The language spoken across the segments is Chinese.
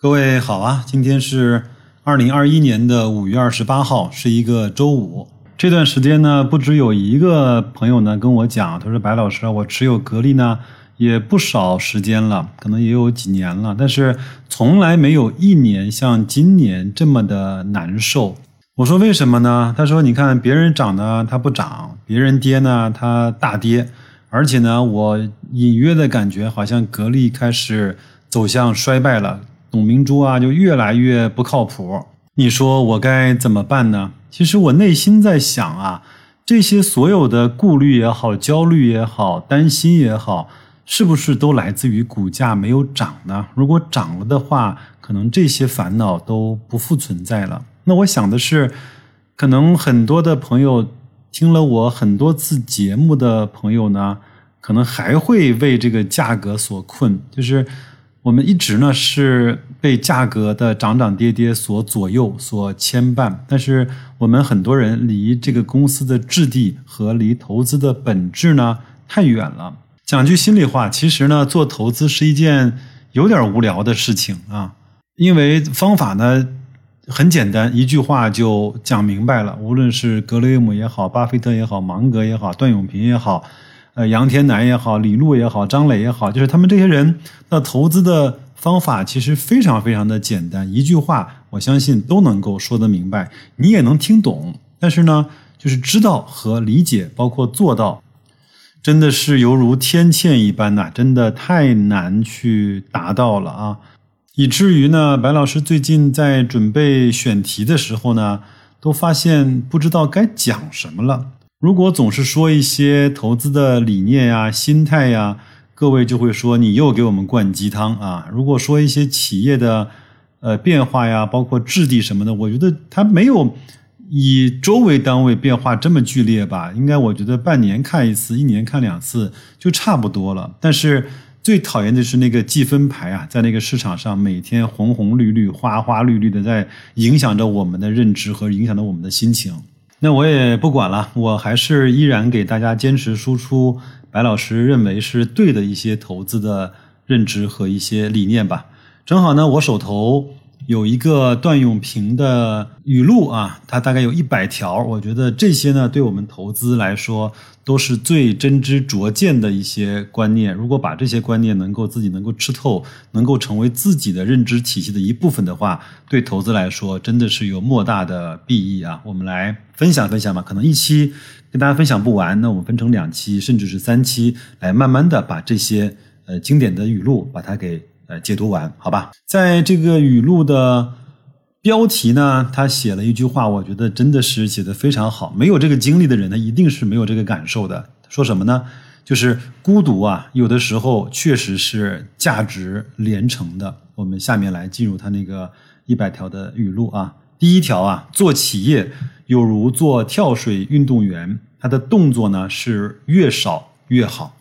各位好啊，今天是二零二一年的五月二十八号，是一个周五。这段时间呢，不只有一个朋友呢跟我讲，他说：“白老师，我持有格力呢也不少时间了，可能也有几年了，但是从来没有一年像今年这么的难受。”我说：“为什么呢？”他说：“你看别人涨呢，它不涨；别人跌呢，它大跌。而且呢，我隐约的感觉好像格力开始走向衰败了。”董明珠啊，就越来越不靠谱。你说我该怎么办呢？其实我内心在想啊，这些所有的顾虑也好、焦虑也好、担心也好，是不是都来自于股价没有涨呢？如果涨了的话，可能这些烦恼都不复存在了。那我想的是，可能很多的朋友听了我很多次节目的朋友呢，可能还会为这个价格所困，就是。我们一直呢是被价格的涨涨跌跌所左右、所牵绊，但是我们很多人离这个公司的质地和离投资的本质呢太远了。讲句心里话，其实呢做投资是一件有点无聊的事情啊，因为方法呢很简单，一句话就讲明白了。无论是格雷厄姆也好，巴菲特也好，芒格也好，段永平也好。呃，杨天南也好，李路也好，张磊也好，就是他们这些人的投资的方法其实非常非常的简单，一句话，我相信都能够说得明白，你也能听懂。但是呢，就是知道和理解，包括做到，真的是犹如天堑一般呐，真的太难去达到了啊！以至于呢，白老师最近在准备选题的时候呢，都发现不知道该讲什么了。如果总是说一些投资的理念呀、心态呀，各位就会说你又给我们灌鸡汤啊。如果说一些企业的呃变化呀，包括质地什么的，我觉得它没有以周为单位变化这么剧烈吧。应该我觉得半年看一次，一年看两次就差不多了。但是最讨厌的是那个计分牌啊，在那个市场上每天红红绿绿、花花绿绿的，在影响着我们的认知和影响着我们的心情。那我也不管了，我还是依然给大家坚持输出白老师认为是对的一些投资的认知和一些理念吧。正好呢，我手头。有一个段永平的语录啊，他大概有一百条，我觉得这些呢，对我们投资来说都是最真知灼见的一些观念。如果把这些观念能够自己能够吃透，能够成为自己的认知体系的一部分的话，对投资来说真的是有莫大的裨益啊！我们来分享分享吧，可能一期跟大家分享不完，那我们分成两期，甚至是三期，来慢慢的把这些呃经典的语录把它给。呃，解读完，好吧。在这个语录的标题呢，他写了一句话，我觉得真的是写的非常好。没有这个经历的人，他一定是没有这个感受的。说什么呢？就是孤独啊，有的时候确实是价值连城的。我们下面来进入他那个一百条的语录啊。第一条啊，做企业有如做跳水运动员，他的动作呢是越少越好。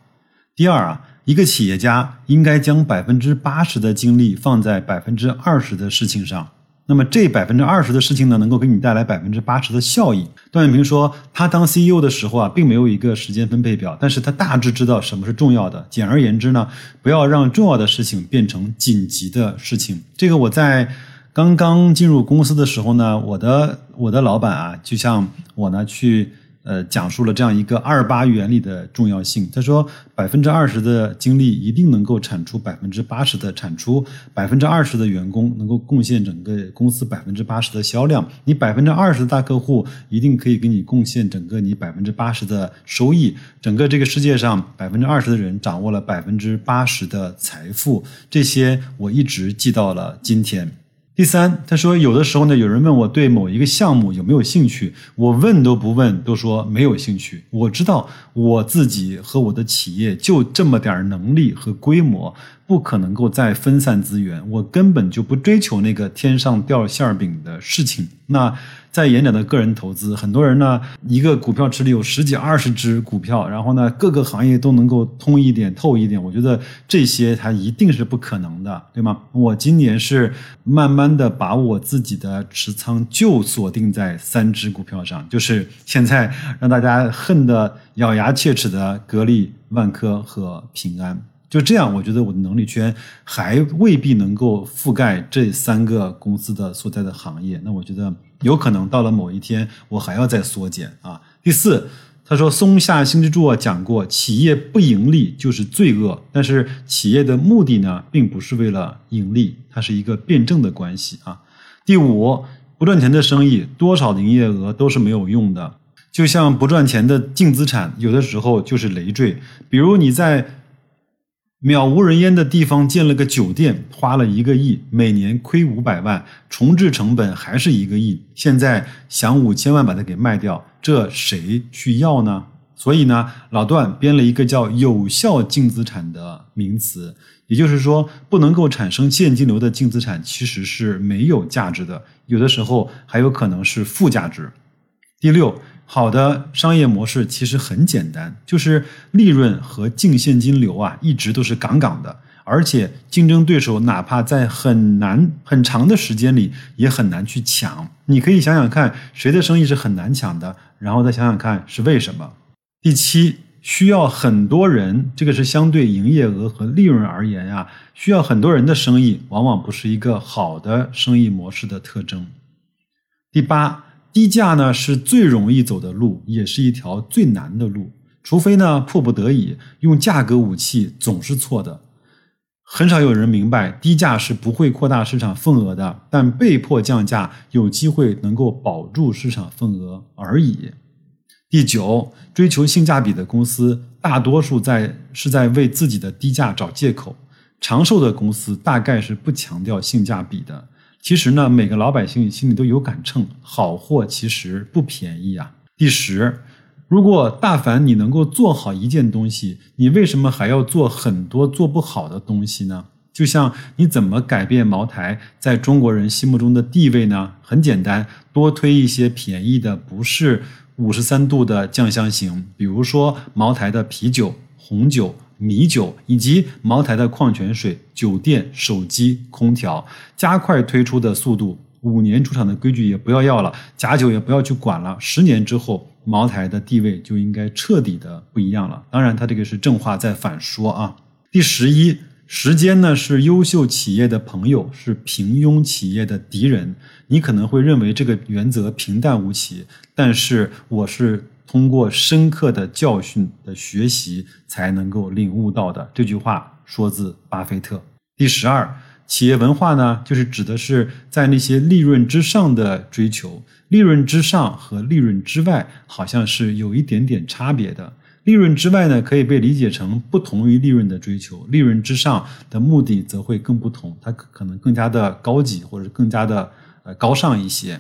第二啊。一个企业家应该将百分之八十的精力放在百分之二十的事情上，那么这百分之二十的事情呢，能够给你带来百分之八十的效益。段永平说，他当 CEO 的时候啊，并没有一个时间分配表，但是他大致知道什么是重要的。简而言之呢，不要让重要的事情变成紧急的事情。这个我在刚刚进入公司的时候呢，我的我的老板啊，就像我呢去。呃，讲述了这样一个二八原理的重要性。他说，百分之二十的精力一定能够产出百分之八十的产出，百分之二十的员工能够贡献整个公司百分之八十的销量。你百分之二十的大客户一定可以给你贡献整个你百分之八十的收益。整个这个世界上百分之二十的人掌握了百分之八十的财富。这些我一直记到了今天。第三，他说有的时候呢，有人问我对某一个项目有没有兴趣，我问都不问，都说没有兴趣。我知道我自己和我的企业就这么点能力和规模。不可能够再分散资源，我根本就不追求那个天上掉馅饼的事情。那在演讲的个人投资，很多人呢，一个股票池里有十几二十只股票，然后呢，各个行业都能够通一点透一点。我觉得这些它一定是不可能的，对吗？我今年是慢慢的把我自己的持仓就锁定在三只股票上，就是现在让大家恨得咬牙切齿的格力、万科和平安。就这样，我觉得我的能力圈还未必能够覆盖这三个公司的所在的行业。那我觉得有可能到了某一天，我还要再缩减啊。第四，他说松下幸之助讲过，企业不盈利就是罪恶，但是企业的目的呢，并不是为了盈利，它是一个辩证的关系啊。第五，不赚钱的生意，多少营业额都是没有用的，就像不赚钱的净资产，有的时候就是累赘。比如你在。渺无人烟的地方建了个酒店，花了一个亿，每年亏五百万，重置成本还是一个亿。现在想五千万把它给卖掉，这谁去要呢？所以呢，老段编了一个叫“有效净资产”的名词，也就是说，不能够产生现金流的净资产其实是没有价值的，有的时候还有可能是负价值。第六。好的商业模式其实很简单，就是利润和净现金流啊，一直都是杠杠的，而且竞争对手哪怕在很难很长的时间里也很难去抢。你可以想想看，谁的生意是很难抢的，然后再想想看是为什么。第七，需要很多人，这个是相对营业额和利润而言呀，需要很多人的生意，往往不是一个好的生意模式的特征。第八。低价呢是最容易走的路，也是一条最难的路。除非呢迫不得已用价格武器，总是错的。很少有人明白，低价是不会扩大市场份额的，但被迫降价有机会能够保住市场份额而已。第九，追求性价比的公司，大多数在是在为自己的低价找借口。长寿的公司大概是不强调性价比的。其实呢，每个老百姓心里都有杆秤，好货其实不便宜啊。第十，如果大凡你能够做好一件东西，你为什么还要做很多做不好的东西呢？就像你怎么改变茅台在中国人心目中的地位呢？很简单，多推一些便宜的，不是五十三度的酱香型，比如说茅台的啤酒、红酒。米酒以及茅台的矿泉水、酒店、手机、空调，加快推出的速度。五年出厂的规矩也不要要了，假酒也不要去管了。十年之后，茅台的地位就应该彻底的不一样了。当然，它这个是正话在反说啊。第十一，时间呢是优秀企业的朋友，是平庸企业的敌人。你可能会认为这个原则平淡无奇，但是我是。通过深刻的教训的学习，才能够领悟到的。这句话说自巴菲特。第十二，企业文化呢，就是指的是在那些利润之上的追求。利润之上和利润之外，好像是有一点点差别的。利润之外呢，可以被理解成不同于利润的追求；利润之上的目的则会更不同，它可能更加的高级，或者更加的呃高尚一些。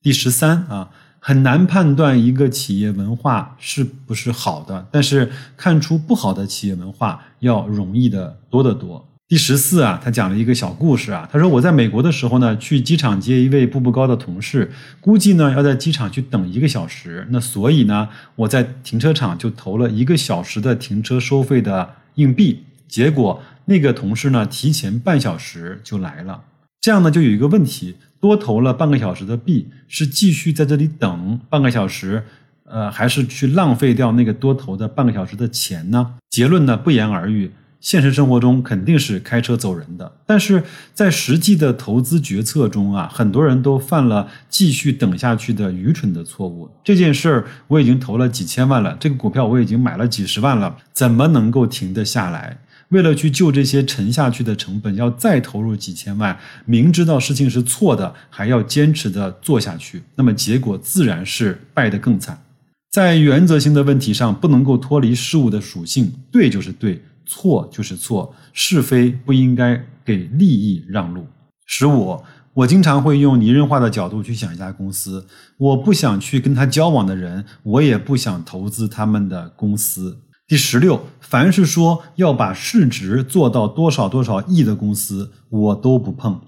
第十三啊。很难判断一个企业文化是不是好的，但是看出不好的企业文化要容易的多得多。第十四啊，他讲了一个小故事啊，他说我在美国的时候呢，去机场接一位步步高的同事，估计呢要在机场去等一个小时，那所以呢，我在停车场就投了一个小时的停车收费的硬币，结果那个同事呢提前半小时就来了，这样呢就有一个问题。多投了半个小时的币，是继续在这里等半个小时，呃，还是去浪费掉那个多投的半个小时的钱呢？结论呢不言而喻，现实生活中肯定是开车走人的，但是在实际的投资决策中啊，很多人都犯了继续等下去的愚蠢的错误。这件事儿我已经投了几千万了，这个股票我已经买了几十万了，怎么能够停得下来？为了去救这些沉下去的成本，要再投入几千万，明知道事情是错的，还要坚持的做下去，那么结果自然是败得更惨。在原则性的问题上，不能够脱离事物的属性，对就是对，错就是错，是非不应该给利益让路。十五，我经常会用拟人化的角度去想一家公司，我不想去跟他交往的人，我也不想投资他们的公司。第十六，凡是说要把市值做到多少多少亿的公司，我都不碰。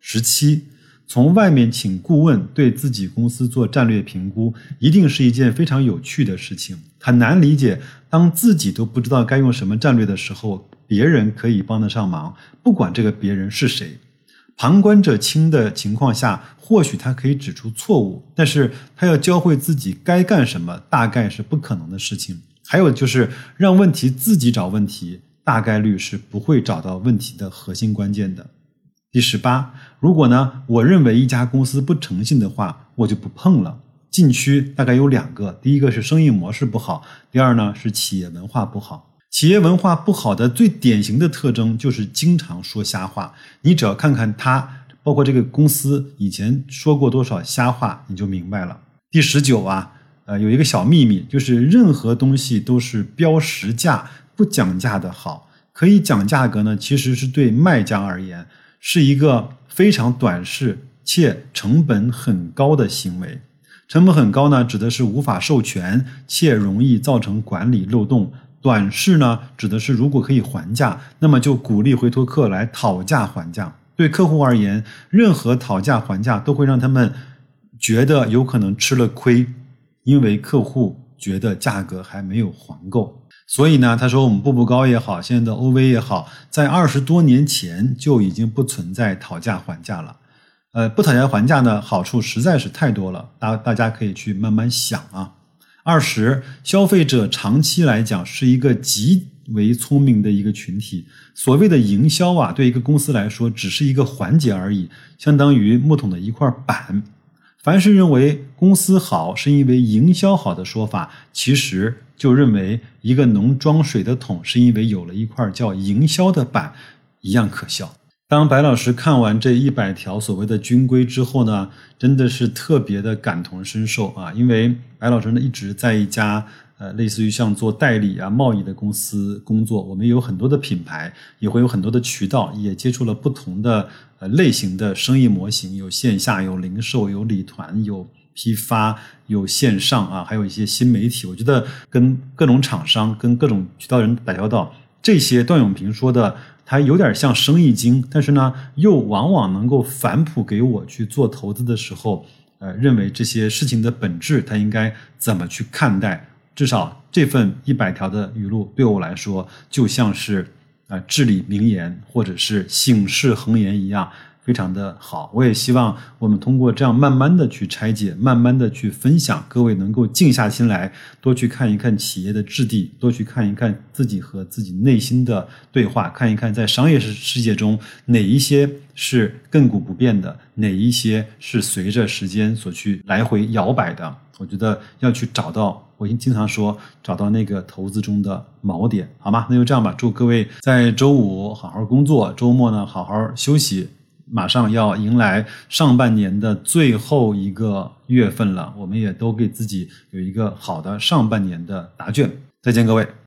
十七，从外面请顾问对自己公司做战略评估，一定是一件非常有趣的事情。很难理解，当自己都不知道该用什么战略的时候，别人可以帮得上忙，不管这个别人是谁。旁观者清的情况下，或许他可以指出错误，但是他要教会自己该干什么，大概是不可能的事情。还有就是让问题自己找问题，大。概率是不会找到问题的核心关键的。第十八，如果呢，我认为一家公司不诚信的话，我就不碰了。禁区大概有两个，第一个是生意模式不好，第二呢是企业文化不好。企业文化不好的最典型的特征就是经常说瞎话。你只要看看他，包括这个公司以前说过多少瞎话，你就明白了。第十九啊，呃，有一个小秘密，就是任何东西都是标实价不讲价的好。可以讲价格呢，其实是对卖家而言。是一个非常短视且成本很高的行为。成本很高呢，指的是无法授权且容易造成管理漏洞；短视呢，指的是如果可以还价，那么就鼓励回头客来讨价还价。对客户而言，任何讨价还价都会让他们觉得有可能吃了亏，因为客户觉得价格还没有还够。所以呢，他说我们步步高也好，现在的 OV 也好，在二十多年前就已经不存在讨价还价了。呃，不讨价还价呢，好处实在是太多了，大大家可以去慢慢想啊。二十，消费者长期来讲是一个极为聪明的一个群体。所谓的营销啊，对一个公司来说只是一个环节而已，相当于木桶的一块板。凡是认为公司好是因为营销好的说法，其实就认为一个能装水的桶是因为有了一块叫营销的板，一样可笑。当白老师看完这一百条所谓的军规之后呢，真的是特别的感同身受啊！因为白老师呢一直在一家。呃，类似于像做代理啊、贸易的公司工作，我们有很多的品牌，也会有很多的渠道，也接触了不同的呃类型的生意模型，有线下、有零售、有礼团、有批发、有线上啊，还有一些新媒体。我觉得跟各种厂商、跟各种渠道人打交道，这些段永平说的，他有点像生意经，但是呢，又往往能够反哺给我去做投资的时候，呃，认为这些事情的本质，他应该怎么去看待。至少这份一百条的语录对我来说，就像是啊至理名言或者是醒世恒言一样。非常的好，我也希望我们通过这样慢慢的去拆解，慢慢的去分享，各位能够静下心来，多去看一看企业的质地，多去看一看自己和自己内心的对话，看一看在商业世世界中哪一些是亘古不变的，哪一些是随着时间所去来回摇摆的。我觉得要去找到，我经常说找到那个投资中的锚点，好吗？那就这样吧，祝各位在周五好好工作，周末呢好好休息。马上要迎来上半年的最后一个月份了，我们也都给自己有一个好的上半年的答卷。再见，各位。